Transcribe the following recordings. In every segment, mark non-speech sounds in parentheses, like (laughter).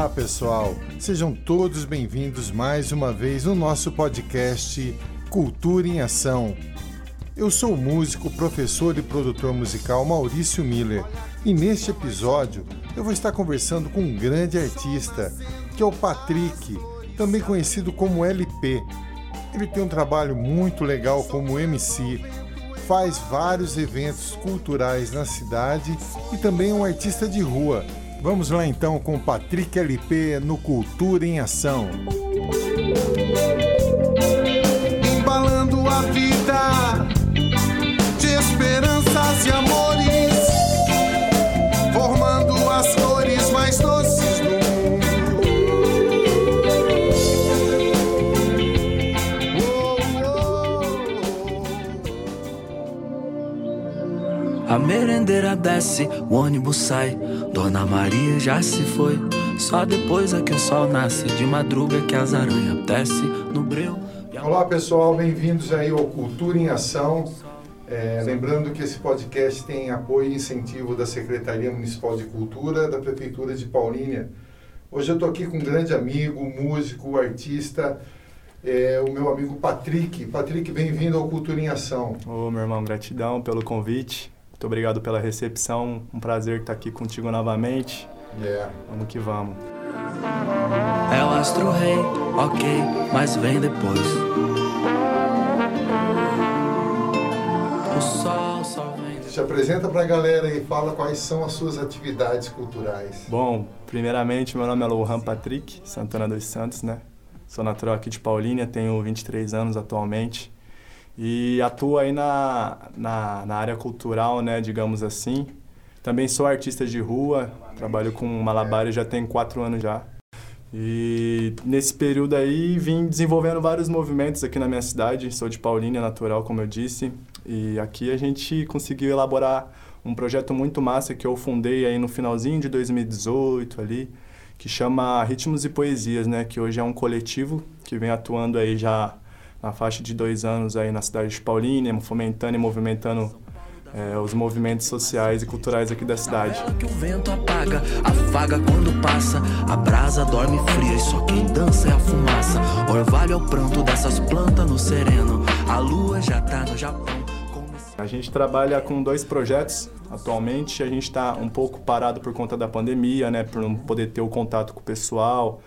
Olá, pessoal. Sejam todos bem-vindos mais uma vez no nosso podcast Cultura em Ação. Eu sou o músico, professor e produtor musical Maurício Miller e neste episódio eu vou estar conversando com um grande artista, que é o Patrick, também conhecido como LP. Ele tem um trabalho muito legal como MC, faz vários eventos culturais na cidade e também é um artista de rua. Vamos lá então com Patrick LP no Cultura em Ação. Embalando a vida de esperanças e amores, formando as cores mais doces do mundo. A merendeira desce, o ônibus sai. Dona Maria já se foi. Só depois é que o sol nasce. De madruga que as aranhas desce no breu. E Olá pessoal, bem-vindos aí ao Cultura em Ação. É, lembrando que esse podcast tem apoio e incentivo da Secretaria Municipal de Cultura da Prefeitura de Paulínia. Hoje eu estou aqui com um grande amigo, músico, artista, é, o meu amigo Patrick. Patrick, bem-vindo ao Cultura em Ação. Ô, meu irmão, gratidão pelo convite. Muito obrigado pela recepção. Um prazer estar aqui contigo novamente. Yeah. Vamos que vamos. É o astro rei, ok, mas vem depois. O sol só vem. Se apresenta para a galera e fala quais são as suas atividades culturais. Bom, primeiramente, meu nome é Lohan Patrick, Santana dos Santos, né? Sou natural aqui de Paulínia, tenho 23 anos atualmente. E atuo aí na, na, na área cultural, né, digamos assim. Também sou artista de rua, trabalho com malabares já tem quatro anos já. E nesse período aí vim desenvolvendo vários movimentos aqui na minha cidade. Sou de Paulínia, natural, como eu disse. E aqui a gente conseguiu elaborar um projeto muito massa que eu fundei aí no finalzinho de 2018 ali, que chama Ritmos e Poesias, né? Que hoje é um coletivo que vem atuando aí já na faixa de dois anos aí na cidade de Paulínia, fomentando e movimentando eh, os movimentos sociais e culturais aqui da cidade. Que o vento apaga, afaga quando passa. A brasa dorme fria e só quem dança é a fumaça. Orvalho é o pranto dessas plantas no sereno. A lua já tá no Japão. A gente trabalha com dois projetos atualmente. A gente está um pouco parado por conta da pandemia, né? Por não poder ter o contato com o pessoal.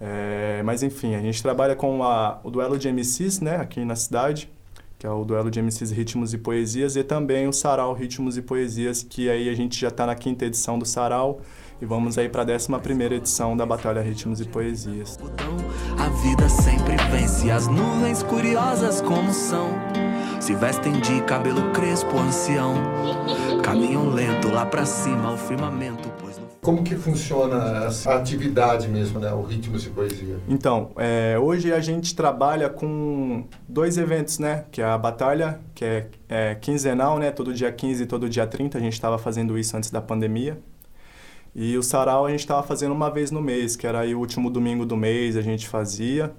É, mas enfim, a gente trabalha com a- o duelo de MCs, né? Aqui na cidade, que é o duelo de MCs Ritmos e Poesias, e também o Sarau Ritmos e Poesias, que aí a gente já está na quinta edição do Sarau e vamos aí para a décima primeira edição da Batalha Ritmos e Poesias. A vida sempre vence. As nuvens curiosas como são. Se vestem de cabelo crespo, ancião. Caminham lento lá pra cima, o firmamento, Como que funciona essa atividade mesmo, né? O Ritmos e Poesia? Então, é, hoje a gente trabalha com dois eventos, né? Que é a batalha, que é, é quinzenal, né? Todo dia 15 e todo dia 30. A gente estava fazendo isso antes da pandemia. E o sarau a gente estava fazendo uma vez no mês, que era aí o último domingo do mês a gente fazia.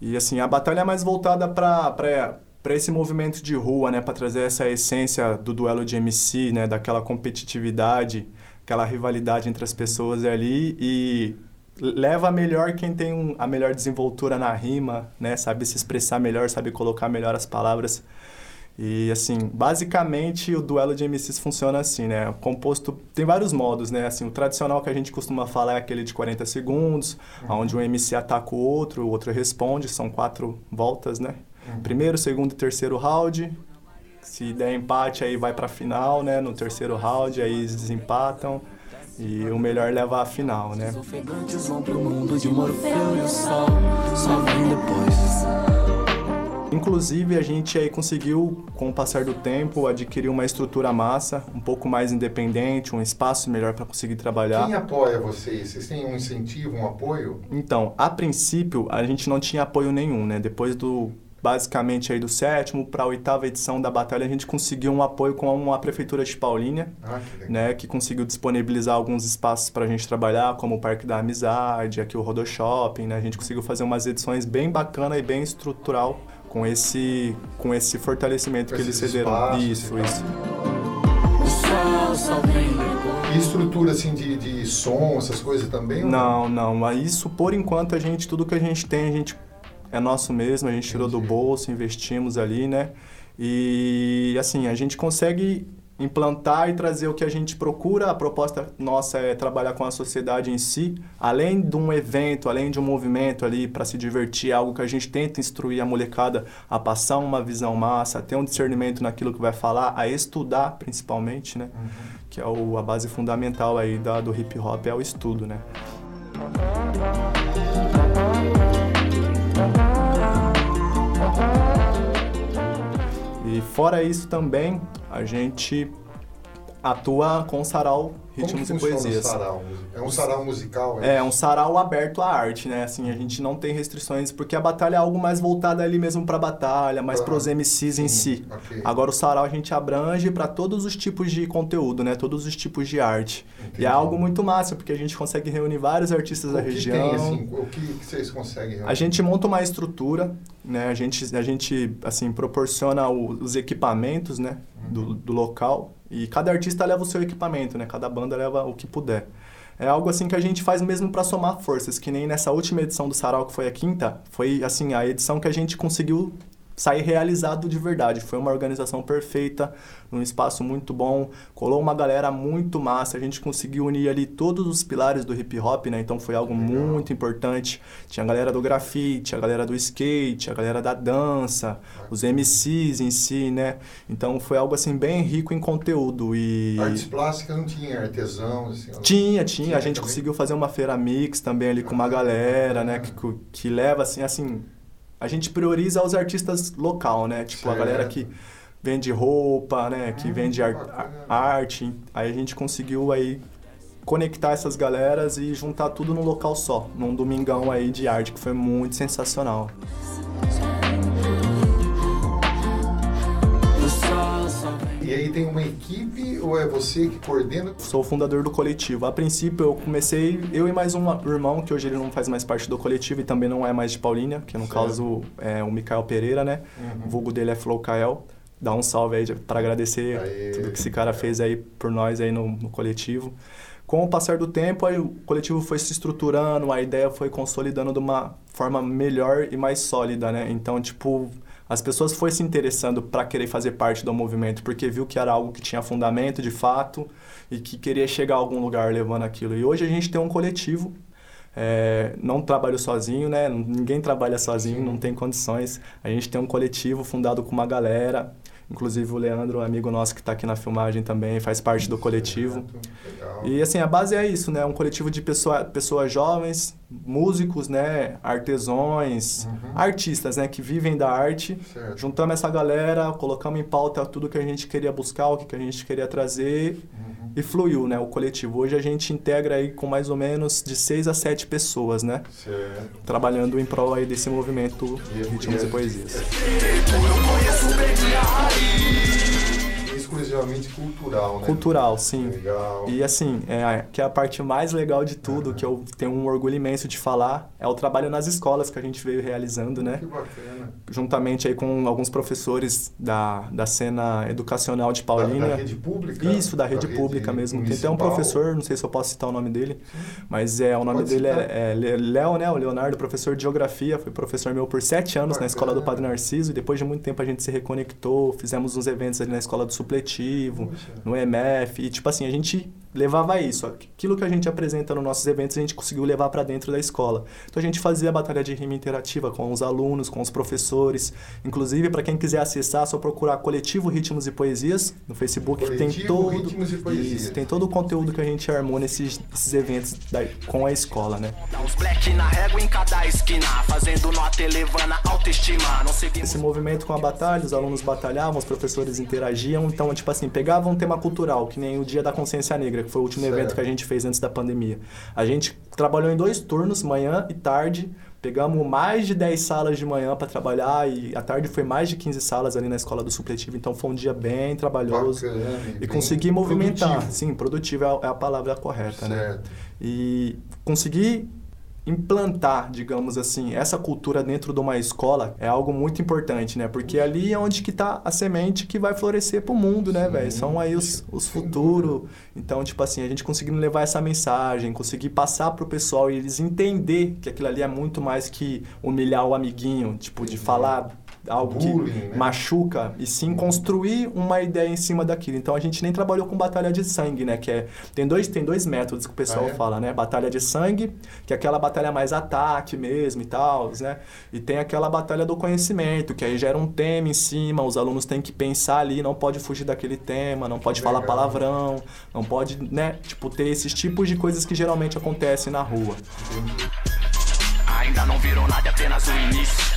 E assim, a batalha é mais voltada para para esse movimento de rua, né, para trazer essa essência do duelo de MC, né, daquela competitividade, aquela rivalidade entre as pessoas ali e leva a melhor quem tem um, a melhor desenvoltura na rima, né, sabe se expressar melhor, sabe colocar melhor as palavras. E assim, basicamente o duelo de MCs funciona assim, né? O composto tem vários modos, né? Assim, o tradicional que a gente costuma falar é aquele de 40 segundos, onde um MC ataca o outro, o outro responde, são quatro voltas, né? Primeiro, segundo e terceiro round. Se der empate, aí vai pra final, né? No terceiro round, aí eles desempatam. E o melhor leva a final, né? Os ofegantes vão pro mundo de Morfeu e o sol só vem depois. Inclusive, a gente aí conseguiu, com o passar do tempo, adquirir uma estrutura massa, um pouco mais independente, um espaço melhor para conseguir trabalhar. Quem apoia vocês? Vocês têm um incentivo, um apoio? Então, a princípio, a gente não tinha apoio nenhum, né? Depois do basicamente aí do sétimo para a oitava edição da batalha, a gente conseguiu um apoio com a prefeitura de Paulínia, Ah, que né, que conseguiu disponibilizar alguns espaços para a gente trabalhar, como o Parque da Amizade, aqui o Rodoshopping, né? A gente conseguiu fazer umas edições bem bacana e bem estrutural com esse com esse fortalecimento Com que eles cederam. espaços Isso, isso. E estrutura assim de, de som, essas coisas também? Não, não, mas isso por enquanto a gente, tudo que a gente tem, a gente é nosso mesmo, a gente tirou do bolso, investimos ali, né? E assim, a gente consegue implantar e trazer o que a gente procura. A proposta nossa é trabalhar com a sociedade em si, além de um evento, além de um movimento ali para se divertir, algo que a gente tenta instruir a molecada a passar uma visão massa, a ter um discernimento naquilo que vai falar, a estudar principalmente, né? Uhum. Que é o, a base fundamental aí da, do hip hop é o estudo, né? E fora isso também, a gente atua com sarau ritmos e poesias. Sarau? É um sarau musical? É, é um sarau aberto à arte, né? Assim, a gente não tem restrições, porque a batalha é algo mais voltado ali mesmo para batalha, mais para os MCs em si. Okay. Agora o sarau a gente abrange para todos os tipos de conteúdo, né? Todos os tipos de arte. Entendi. E é algo muito massa, porque a gente consegue reunir vários artistas o da região. Tem, assim, o que, que vocês conseguem reunir? A gente monta uma estrutura, né? A gente, a gente assim, proporciona o, os equipamentos, né? Uhum. Do, do local e cada artista leva o seu equipamento, né? Cada banda leva o que puder. É algo assim que a gente faz mesmo para somar forças, que nem nessa última edição do Sarau, que foi a quinta, foi assim a edição que a gente conseguiu sair realizado de verdade. Foi uma organização perfeita, num espaço muito bom, colou uma galera muito massa, a gente conseguiu unir ali todos os pilares do hip hop, né? Então foi algo muito importante. Tinha a galera do grafite, a galera do skate, a galera da dança, os MCs em si, né? Então foi algo assim bem rico em conteúdo e artes plásticas não tinha artesão, assim, tinha, tinha, tinha, a gente também. conseguiu fazer uma feira mix também ali com uma galera, né, que, que leva assim assim a gente prioriza os artistas local, né? Tipo, certo. a galera que vende roupa, né? Que hum, vende ar arte. Aí a gente conseguiu aí conectar essas galeras e juntar tudo num local só, num domingão aí de arte, que foi muito sensacional. E aí tem uma equipe ou é você que coordena? Sou o fundador do coletivo. A princípio eu comecei, eu e mais um irmão, que hoje ele não faz mais parte do coletivo e também não é mais de Paulínia, que no certo. caso é o Mikael Pereira, né? Uhum. O vulgo dele é Flowkael. Dá um salve aí para agradecer Aê, tudo que esse cara fez aí por nós aí no, no coletivo. Com o passar do tempo, aí o coletivo foi se estruturando, a ideia foi consolidando de uma forma melhor e mais sólida, né? Então, tipo, as pessoas foram se interessando para querer fazer parte do movimento, porque viu que era algo que tinha fundamento de fato e que queria chegar a algum lugar levando aquilo. E hoje a gente tem um coletivo, é, não trabalho sozinho, né? Ninguém trabalha sozinho, não tem condições. A gente tem um coletivo fundado com uma galera. Inclusive o Leandro, um amigo nosso que está aqui na filmagem também, faz parte do coletivo. E assim, a base é isso, né? Um coletivo de pessoa, pessoas jovens, músicos, né? Artesões, uhum. artistas, né? Que vivem da arte. Certo. Juntamos essa galera, colocamos em pauta tudo que a gente queria buscar, o que a gente queria trazer. Uhum e fluiu, né, o coletivo. Hoje a gente integra aí com mais ou menos de seis a sete pessoas, né? Certo. Trabalhando em prol aí desse movimento Ritmos e, Poesias. Eu conheço bem a raiz exclusivamente cultural, né? Cultural, sim. Legal. E assim, é, que é a parte mais legal de tudo, uhum. que eu tenho um orgulho imenso de falar, é o trabalho nas escolas que a gente veio realizando, né? Que bacana. Juntamente aí com alguns professores da, da cena educacional de Paulínia. Da, da rede pública? Isso, da rede da pública rede mesmo. Municipal. Tem até um professor, não sei se eu posso citar o nome dele, mas é, o nome Pode dele é, é Léo, né? O Leonardo, professor de geografia, foi professor meu por sete anos bacana. na escola do Padre Narciso, e depois de muito tempo a gente se reconectou, fizemos uns eventos ali na escola do supletivo, no MF. E, tipo assim, a gente levava isso. Aquilo que a gente apresenta nos nossos eventos, a gente conseguiu levar para dentro da escola. Então, a gente fazia a batalha de rima interativa com os alunos, com os professores. Inclusive, para quem quiser acessar, é só procurar Coletivo Ritmos e Poesias no Facebook. Coletivo tem todo, e. Isso, tem todo o conteúdo que a gente armou nesses, nesses eventos da, com a escola, né? Esse movimento com a batalha, os alunos batalhavam, os professores interagiam. Então, tipo assim, pegavam um tema cultural, que nem o Dia da Consciência Negra, que foi o último certo. evento que a gente fez antes da pandemia. A gente trabalhou em dois turnos, manhã e tarde. Pegamos mais de 10 salas de manhã para trabalhar e à tarde foi mais de 15 salas ali na escola do supletivo. Então foi um dia bem trabalhoso. Bacana, e consegui movimentar. Produtivo. Sim, produtivo é a, é palavra correta, né? certo. né? E consegui implantar, digamos assim, essa cultura dentro de uma escola é algo muito importante, né? Porque ali é onde que tá a semente que vai florescer pro mundo, né, velho? São aí os, os futuros. Então, tipo assim, a gente conseguindo levar essa mensagem, conseguir passar pro pessoal e eles entender que aquilo ali é muito mais que humilhar o amiguinho, tipo, de falar algo Bullying, que né? machuca, e sim construir uma ideia em cima daquilo. Então a gente nem trabalhou com batalha de sangue, né? Que é, tem, dois, tem dois métodos que o pessoal ah, é? fala, né? Batalha de sangue, que é aquela batalha mais ataque mesmo e tal, né? E tem aquela batalha do conhecimento, que aí gera um tema em cima, os alunos têm que pensar ali, não pode fugir daquele tema, não pode Legal. falar palavrão, não pode, né? Tipo, ter esses tipos de coisas que geralmente acontecem na rua. Ainda não virou nada, apenas o início.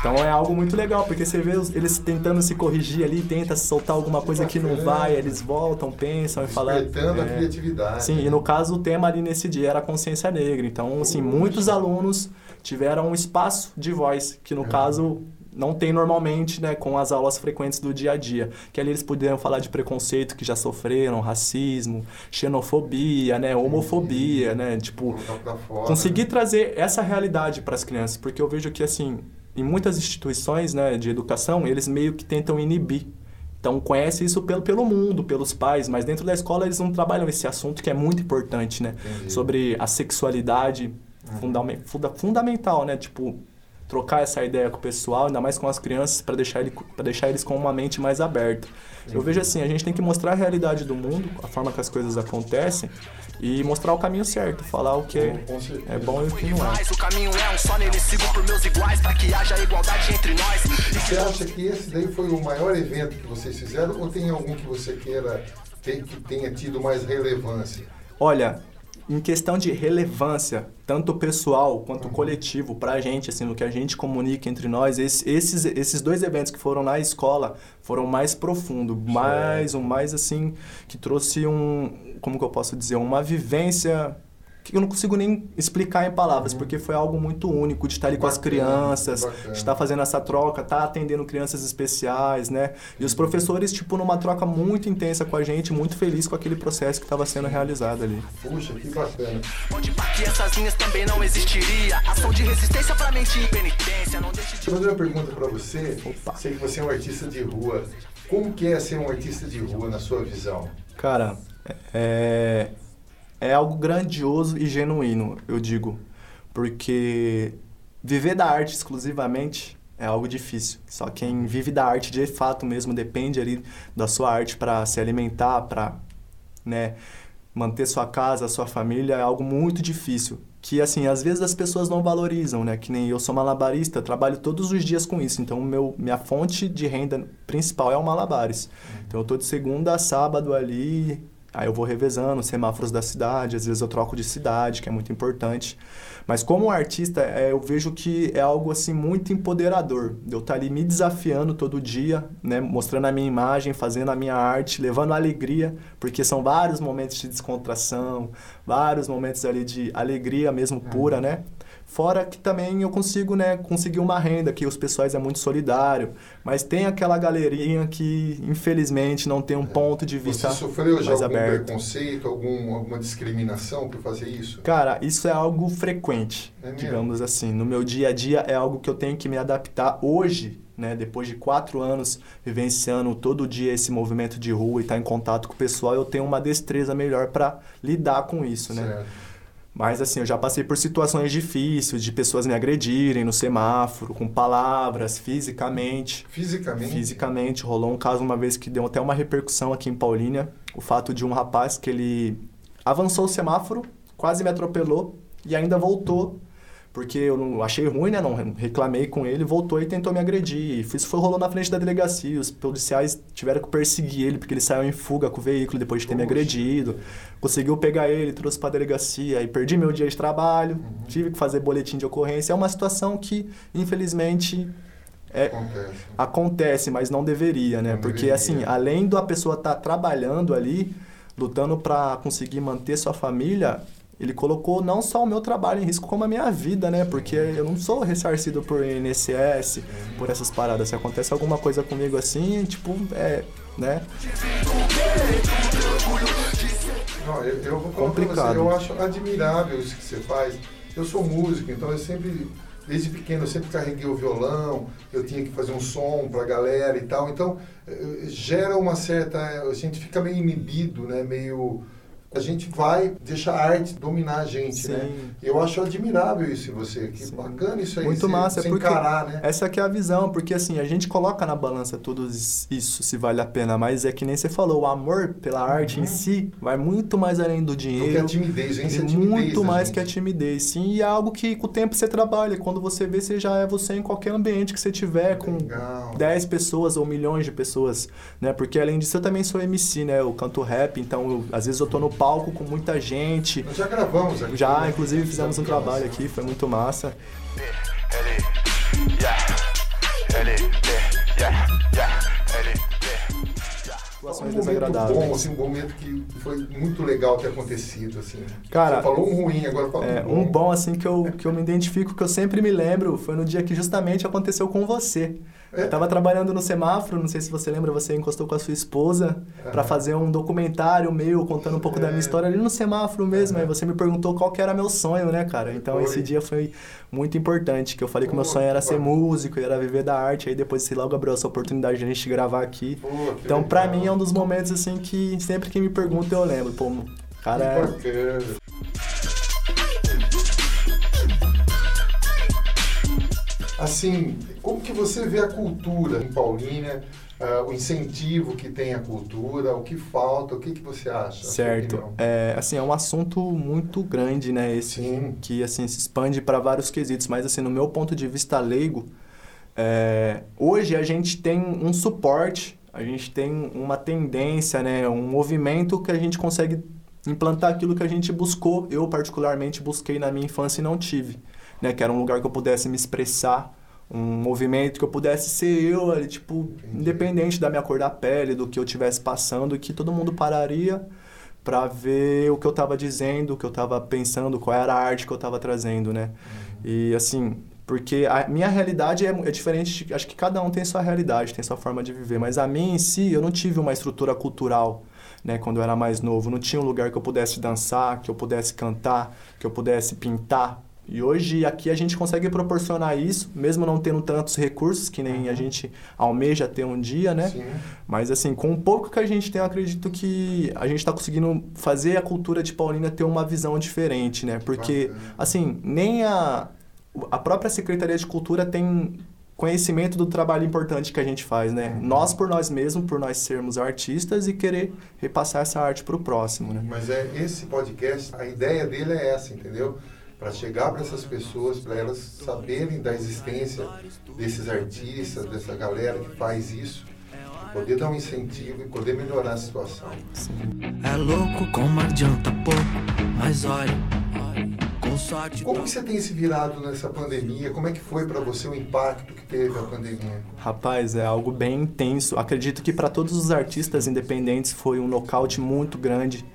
Então é algo muito legal, porque você vê eles tentando se corrigir ali, tenta soltar alguma coisa que não vai, eles voltam, pensam e falam. Despertando é, a criatividade. Sim, e no caso o tema ali nesse dia era a consciência negra. Então, assim, muitos alunos tiveram um espaço de voz, que no é. caso não tem normalmente, né, com as aulas frequentes do dia a dia. Que ali eles puderam falar de preconceito que já sofreram, racismo, xenofobia, né, homofobia, né, tipo, conseguir trazer essa realidade para as crianças, porque eu vejo que assim, em muitas instituições né, de educação, eles meio que tentam inibir. Então, conhece isso pelo, pelo mundo, pelos pais, mas dentro da escola eles não trabalham esse assunto que é muito importante, né? Entendi. Sobre a sexualidade uhum. fundament, funda, fundamental, né? Tipo, trocar essa ideia com o pessoal, ainda mais com as crianças, para deixar, ele, deixar eles com uma mente mais aberta. Eu vejo assim, a gente tem que mostrar a realidade do mundo, a forma que as coisas acontecem, e mostrar o caminho certo, falar o que é, bom e o que não é. O caminho é um só nele, sigo por meus iguais, para que haja igualdade entre nós. Você acha que esse daí foi o maior evento que vocês fizeram, ou tem algum que você queira ter, que tenha tido mais relevância? Olha, em questão de relevância, tanto pessoal quanto uhum. coletivo, para a gente, assim, no que a gente comunica entre nós, esses, esses dois eventos que foram na escola foram mais profundo, mais um mais assim que trouxe um, como que eu posso dizer, uma vivência que eu não consigo nem explicar em palavras, uhum. porque foi algo muito único de estar ali bacana, com as crianças, bacana. de estar fazendo essa troca, estar tá atendendo crianças especiais, né? E os professores, tipo, numa troca muito intensa com a gente, muito feliz com aquele processo que estava sendo realizado ali. Puxa, que bacana. Onde essas linhas também não existiria. Ação de resistência pra mentir e penitência. Não deixe de... Vou fazer uma pergunta para você. Opa. Sei que você é um artista de rua. Como que é ser um artista de rua na sua visão? Cara, é é algo grandioso e genuíno, eu digo. Porque viver da arte exclusivamente é algo difícil. Só quem vive da arte de fato mesmo depende ali da sua arte para se alimentar, para né, manter sua casa, sua família, é algo muito difícil. Que, assim, às vezes as pessoas não valorizam, né? Que nem eu sou malabarista, trabalho todos os dias com isso. Então, meu, minha fonte de renda principal é o malabares. Então, eu tô de segunda a sábado ali, Aí eu vou revezando os semáforos da cidade, às vezes eu troco de cidade, que é muito importante. Mas como artista, é, eu vejo que é algo assim muito empoderador. Eu estar tá ali me desafiando todo dia, né, mostrando a minha imagem, fazendo a minha arte, levando alegria, porque são vários momentos de descontração, vários momentos ali de alegria mesmo pura, uhum. né? Fora que também eu consigo, né, conseguir uma renda, que os pessoais é muito solidário, mas tem aquela galerinha que, infelizmente, não tem um é. ponto de vista Você sofreu já algum aberto. preconceito, algum, alguma discriminação por fazer isso? Cara, isso é algo frequente, é digamos assim. No meu dia a dia é algo que eu tenho que me adaptar hoje, né, depois de quatro anos vivenciando todo dia esse movimento de rua e estar tá em contato com o pessoal, eu tenho uma destreza melhor para lidar com isso, né? Mas assim, eu já passei por situações difíceis de pessoas me agredirem no semáforo, com palavras, fisicamente. Fisicamente? Fisicamente. Rolou um caso uma vez que deu até uma repercussão aqui em Paulínia. O fato de um rapaz que ele avançou o semáforo, quase me atropelou e ainda voltou porque eu não achei ruim, né? Não reclamei com ele, voltou e tentou me agredir. Isso foi rolou na frente da delegacia. Os policiais tiveram que perseguir ele porque ele saiu em fuga com o veículo depois de ter Poxa. me agredido. Conseguiu pegar ele, trouxe para a delegacia e perdi meu dia de trabalho. Uhum. Tive que fazer boletim de ocorrência. É uma situação que, infelizmente, é, acontece. acontece. mas não deveria, né? Não Porque, deveria. assim, além da pessoa estar tá trabalhando ali, lutando para conseguir manter sua família, ele colocou não só o meu trabalho em risco, como a minha vida, né? Porque eu não sou ressarcido por INSS, por essas paradas. Se acontece alguma coisa comigo assim, tipo, é, né? Não, eu, eu vou falar Complicado. Você, eu acho admirável isso que você faz. eu sou músico, então eu sempre, desde pequeno, eu sempre carreguei o violão, eu tinha que fazer um som pra galera e tal. Então, eh, gera uma certa. A gente fica meio inibido, né? Meio a gente vai deixar a arte dominar a gente, né? Sim. né? Eu acho admirável isso em você, que Sim. bacana isso aí. Muito se, massa, se porque encarar, né? essa que é a visão, porque assim, a gente coloca na balança tudo isso, se vale a pena, mas é que nem você falou, o amor pela arte uhum. em si vai muito mais além do dinheiro. Do que a timidez, vence a timidez Muito mais gente. que a timidez, sim, e é algo que com o tempo você trabalha, quando você vê, você já é você em qualquer ambiente que você tiver, com Legal. 10 pessoas ou milhões de pessoas, né? Porque além disso, eu também sou MC, né? Eu canto rap, então eu, às vezes eu tô no palco com muita gente. Nós já gravamos aqui. Já, né? inclusive fizemos um trabalho aqui, foi muito massa. Situações um desagradáveis. Bom, assim, um momento que foi muito legal ter acontecido, assim. Cara, Você falou um ruim, agora fala é, um bom. Um bom, assim, que eu, que eu me identifico, que eu sempre me lembro, foi no dia que justamente aconteceu com você. Eu tava trabalhando no semáforo, não sei se você lembra, você encostou com a sua esposa uhum. para fazer um documentário meu contando um pouco é. da minha é. história ali no semáforo mesmo. Uhum. Aí você me perguntou qual que era meu sonho, né, cara? Então foi. esse dia foi muito importante, que eu falei que meu sonho era ser músico, era viver da arte. Aí depois você logo abriu essa oportunidade de a gente gravar aqui. Pô, então para mim é um dos momentos assim que sempre que me pergunta eu lembro, pô, cara. Que é... Assim, como que você vê a cultura em Paulínia, uh, o incentivo que tem a cultura, o que falta, o que, que você acha? Certo. É, assim, é um assunto muito grande, né? Esse Sim. que assim, se expande para vários quesitos, mas assim, no meu ponto de vista leigo, é, hoje a gente tem um suporte, a gente tem uma tendência, né? um movimento que a gente consegue implantar aquilo que a gente buscou, eu particularmente busquei na minha infância e não tive né? Que era um lugar que eu pudesse me expressar, um movimento que eu pudesse ser eu ali, tipo, independente da minha cor da pele, do que eu estivesse passando, que todo mundo pararia para ver o que eu estava dizendo, o que eu estava pensando, qual era a arte que eu estava trazendo, né? Uhum. E assim, porque a minha realidade é, é, diferente, acho que cada um tem sua realidade, tem sua forma de viver, mas a minha em si, eu não tive uma estrutura cultural, né, quando eu era mais novo, não tinha um lugar que eu pudesse dançar, que eu pudesse cantar, que eu pudesse pintar, e hoje aqui a gente consegue proporcionar isso, mesmo não tendo tantos recursos que nem uhum. a gente almeja ter um dia, né? Sim. Mas assim, com o pouco que a gente tem, eu acredito que a gente está conseguindo fazer a cultura de Paulina ter uma visão diferente, né? Porque, assim, nem a, a própria Secretaria de Cultura tem conhecimento do trabalho importante que a gente faz, né? Uhum. Nós por nós mesmos, por nós sermos artistas e querer repassar essa arte para o próximo, né? Mas é esse podcast, a ideia dele é essa, entendeu? Para chegar para essas pessoas, para elas saberem da existência desses artistas, dessa galera que faz isso, poder dar um incentivo e poder melhorar a situação. É louco como adianta pouco, mas olha. Como que você tem se virado nessa pandemia? Como é que foi para você o impacto que teve a pandemia? Rapaz, é algo bem intenso. Acredito que para todos os artistas independentes foi um nocaute muito grande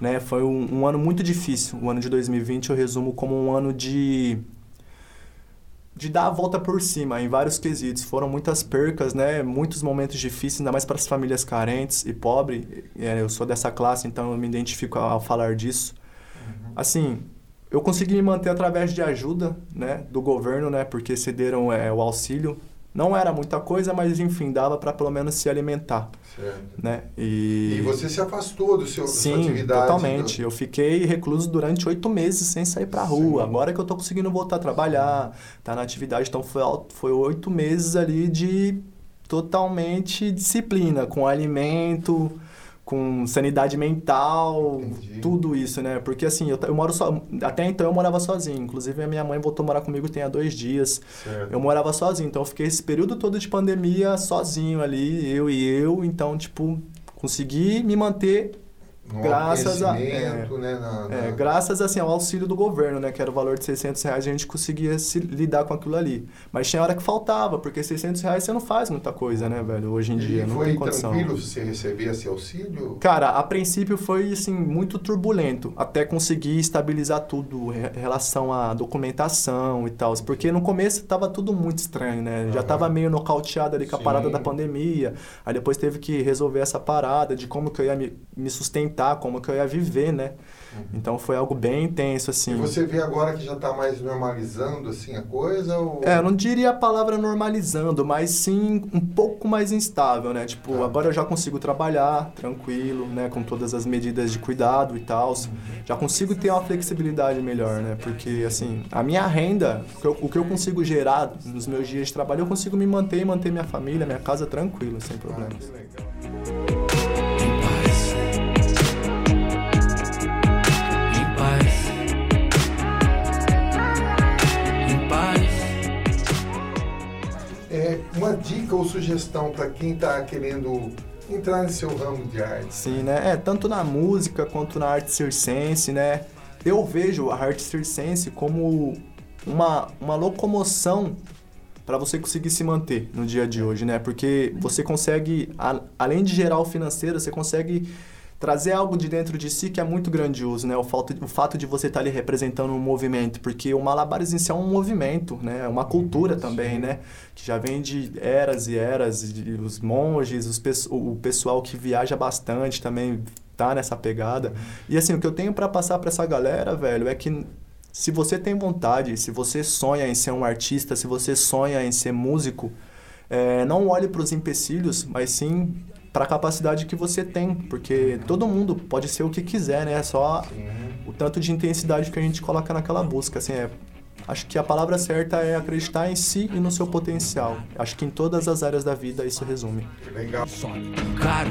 né? Foi um, um ano muito difícil. O ano de 2020 eu resumo como um ano de de dar a volta por cima em vários quesitos. Foram muitas percas, né? Muitos momentos difíceis, ainda mais para as famílias carentes e pobres. É, eu sou dessa classe, então eu me identifico ao falar disso. Uhum. Assim, eu consegui me manter através de ajuda, né, do governo, né, porque cederam é, o auxílio não era muita coisa, mas enfim, dava para pelo menos se alimentar. Certo. Né? E... e você se afastou do seu, Sim, da sua atividade? totalmente. Eu fiquei recluso durante oito meses sem sair para rua. Agora que eu estou conseguindo voltar a trabalhar, tá na atividade, então foi foi oito meses ali de totalmente disciplina, com alimento, com sanidade mental, Entendi. tudo isso, né? Porque assim, eu, eu moro só. Até então eu morava sozinho. Inclusive a minha mãe voltou a morar comigo tem há dois dias. Certo. Eu morava sozinho. Então eu fiquei esse período todo de pandemia sozinho ali, eu e eu. Então, tipo, consegui me manter graças a é, né, na, na... É, graças assim ao auxílio do governo né que era o valor de 600 reais a gente conseguia se lidar com aquilo ali. Mas tinha hora que faltava porque 600 reais você não faz muita coisa né velho hoje em e dia não tem condição. tranquilo você receber esse auxílio? Cara a princípio foi assim muito turbulento até conseguir estabilizar tudo em relação à documentação e tal porque no começo estava tudo muito estranho né já estava meio nocauteado ali com a Sim. parada da pandemia aí depois teve que resolver essa parada de como que eu ia me, me sustentar aguentar, como que eu ia viver, né? Uhum. Então foi algo bem intenso, assim. E você vê agora que já está mais normalizando, assim, a coisa? Ou... É, eu não diria a palavra normalizando, mas sim um pouco mais instável, né? Tipo, ah. agora eu já consigo trabalhar tranquilo, né? Com todas as medidas de cuidado e tal. Uhum. Já consigo ter uma flexibilidade melhor, né? Porque, assim, a minha renda, o que, eu, o que eu consigo gerar nos meus dias de trabalho, eu consigo me manter e manter minha família, minha casa tranquilo, sem problemas. Ah, uma dica ou sugestão para quem está querendo entrar nesse seu ramo de arte? Sim, né? É, tanto na música quanto na arte circense, né? Eu vejo a arte circense como uma, uma locomoção para você conseguir se manter no dia de hoje, né? Porque você consegue, a, além de gerar o financeiro, você consegue trazer algo de dentro de si que é muito grandioso, né? O fato, o fato de você estar tá ali representando um movimento, porque o malabares em si é um movimento, né? É uma cultura também, né? Que já vem de eras e eras, e os monges, os, o pessoal que viaja bastante também tá nessa pegada. E assim, o que eu tenho para passar para essa galera, velho, é que se você tem vontade, se você sonha em ser um artista, se você sonha em ser músico, é, não olhe para os empecilhos, mas sim para a capacidade que você tem, porque todo mundo pode ser o que quiser, né? É só Sim. o tanto de intensidade que a gente coloca naquela busca, assim, é Acho que a palavra certa é acreditar em si e no seu potencial. Acho que em todas as áreas da vida isso resume. Legal. Caro,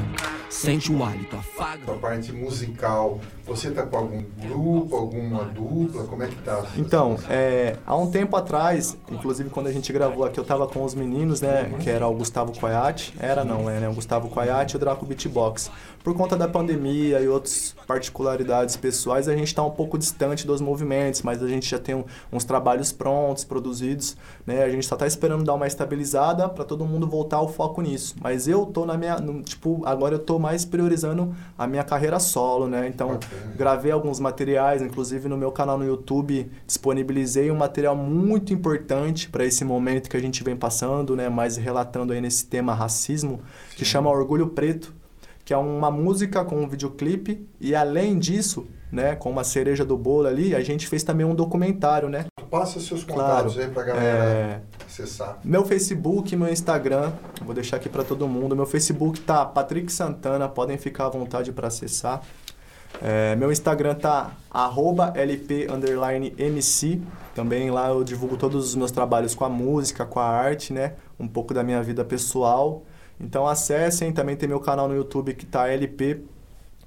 sente o hálito, afaga. A parte musical, você tá com algum grupo, alguma dupla? Como é que tá? Então, é, há um tempo atrás, inclusive quando a gente gravou aqui, eu tava com os meninos, né? Que era o Gustavo Coiate. Era não, é, né? O Gustavo Coiate e o Draco Beatbox. Por conta da pandemia e outras particularidades pessoais, a gente está um pouco distante dos movimentos, mas a gente já tem um, uns trabalhos prontos, produzidos, né? A gente só está esperando dar uma estabilizada para todo mundo voltar o foco nisso. Mas eu tô na minha, no, tipo, agora eu tô mais priorizando a minha carreira solo, né? Então, okay. gravei alguns materiais, inclusive no meu canal no YouTube, disponibilizei um material muito importante para esse momento que a gente vem passando, né? Mais relatando aí nesse tema racismo, Sim. que chama Orgulho Preto que é uma música com um videoclipe e além disso, né, com uma cereja do bolo ali, a gente fez também um documentário, né? Passa seus contatos claro, aí pra galera é... acessar. Meu Facebook, meu Instagram, vou deixar aqui para todo mundo. Meu Facebook tá Patrick Santana, podem ficar à vontade para acessar. É, meu Instagram tá @lp_mc. Também lá eu divulgo todos os meus trabalhos com a música, com a arte, né? Um pouco da minha vida pessoal. Então acessem, também tem meu canal no YouTube que tá LP.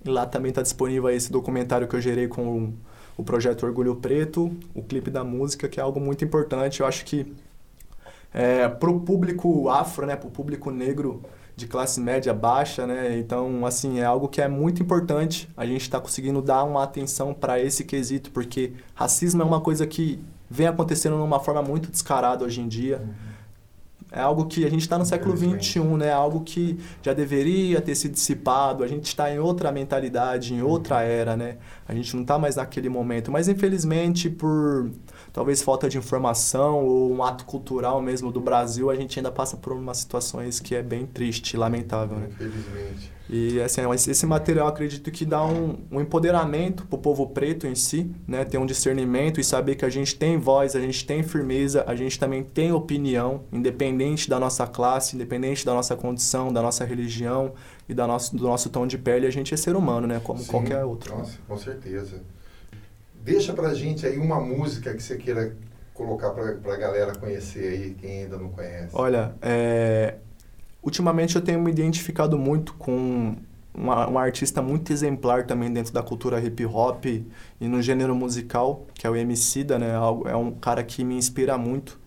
Lá também está disponível esse documentário que eu gerei com o, projeto Orgulho Preto, o clipe da música, que é algo muito importante. Eu acho que é, para o público afro, né, para o público negro de classe média baixa, né, então assim é algo que é muito importante. A gente está conseguindo dar uma atenção para esse quesito, porque racismo é uma coisa que vem acontecendo de uma forma muito descarada hoje em dia. Uhum é algo que a gente está no século XXI, né? É algo que já deveria ter se dissipado. A gente está em outra mentalidade, em outra era, né? A gente não está mais naquele momento. Mas infelizmente, por talvez falta de informação ou um ato cultural mesmo do Brasil, a gente ainda passa por umas situações que é bem triste, lamentável, né? Infelizmente. E assim, esse material acredito que dá um, um empoderamento para o povo preto em si, né? Ter um discernimento e saber que a gente tem voz, a gente tem firmeza, a gente também tem opinião, independente da nossa classe, independente da nossa condição, da nossa religião e da nosso, do nosso tom de pele, a gente é ser humano, né? Como Sim, qualquer outro. Nossa, com certeza. Deixa pra gente aí uma música que você queira colocar para a galera conhecer aí, quem ainda não conhece. Olha, é, ultimamente eu tenho me identificado muito com uma, uma, artista muito exemplar também dentro da cultura hip hop e no gênero musical, que é o Emicida, né? É um cara que me inspira muito.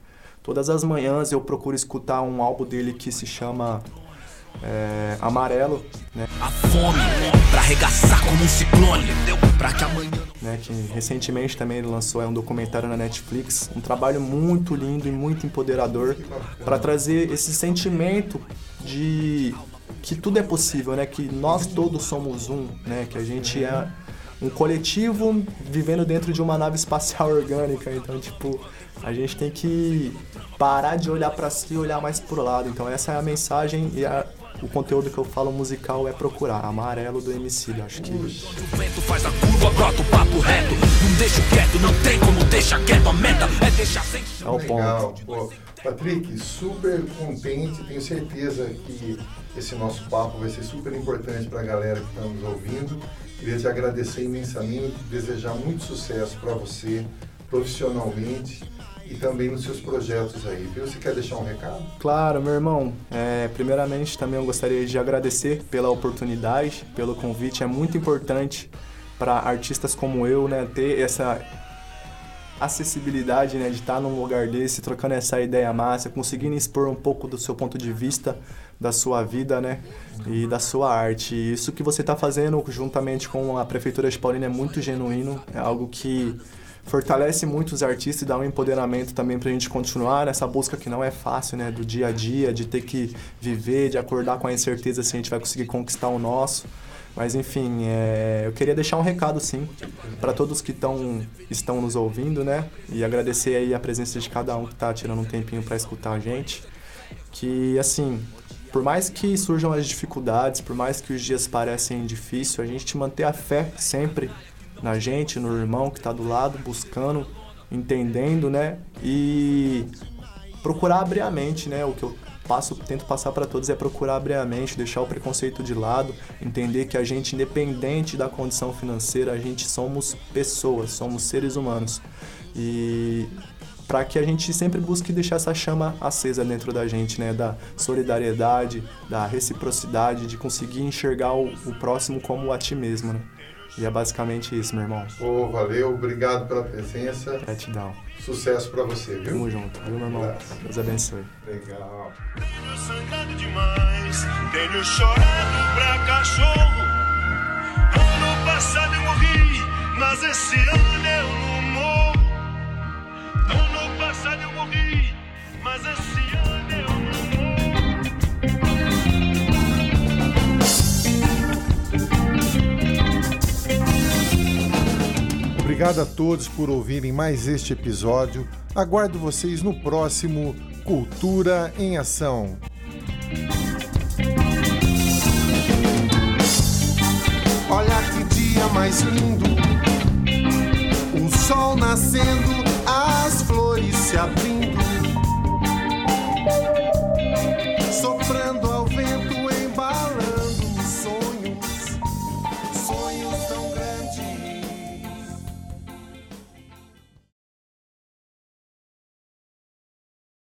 Todas as manhãs eu procuro escutar um álbum dele que se chama é, Amarelo, né? A fome pra arregaçar como um ciclone, pra que amanhã... Né, que recentemente também ele lançou é, um documentário na Netflix, um trabalho muito lindo e muito empoderador para trazer esse sentimento de que tudo é possível, né? Que nós todos somos um, né? Que a gente é um coletivo vivendo dentro de uma nave espacial (laughs) orgânica. Então, tipo, a gente tem que parar de olhar para si e olhar mais pro lado. Então, essa é a mensagem e a, o conteúdo que eu falo musical é procurar. Amarelo do MC, acho que. O vento faz a curva, brota o papo reto. Não deixa quieto, não tem como deixar quieto. A meta é deixar sem. É o ponto. Pô, Patrick, super contente, tenho certeza que esse nosso papo vai ser super importante para a galera que está nos ouvindo. Queria te agradecer imensamente, desejar muito sucesso para você profissionalmente e também nos seus projetos aí, viu? Você quer deixar um recado? Claro, meu irmão. É, primeiramente, também eu gostaria de agradecer pela oportunidade, pelo convite. É muito importante para artistas como eu, né, ter essa acessibilidade, né, de estar num lugar desse, trocando essa ideia massa, conseguindo expor um pouco do seu ponto de vista, da sua vida, né, e da sua arte. Isso que você está fazendo juntamente com a prefeitura de Paulínia é muito genuíno, é algo que fortalece muito os artistas e dá um empoderamento também para a gente continuar nessa busca que não é fácil, né, do dia a dia, de ter que viver, de acordar com a incerteza se a gente vai conseguir conquistar o nosso. Mas enfim, é, eu queria deixar um recado sim para todos que tão, estão nos ouvindo, né? E agradecer aí a presença de cada um que está tirando um tempinho para escutar a gente. Que assim, por mais que surjam as dificuldades, por mais que os dias parecem difíceis, a gente manter a fé sempre na gente, no irmão que está do lado, buscando, entendendo, né? E procurar abrir a mente, né? O que eu passo, tento passar para todos é procurar abrir a mente, deixar o preconceito de lado, entender que a gente, independente da condição financeira, a gente somos pessoas, somos seres humanos. E para que a gente sempre busque deixar essa chama acesa dentro da gente, né? Da solidariedade, da reciprocidade, de conseguir enxergar o, o próximo como a ti mesmo, né? E é basicamente isso, meu irmão. Ô, oh, valeu, obrigado pela presença. Gratidão. Sucesso pra você, viu? Tamo junto, viu, meu irmão? Graças. Deus abençoe. Legal. Tenho sangrado demais, tenho chorado pra cachorro. Ano passado eu morri, mas esse ano eu não Obrigado a todos por ouvirem mais este episódio. Aguardo vocês no próximo Cultura em Ação. Olha que dia mais lindo. O sol nascendo, as flores se abrindo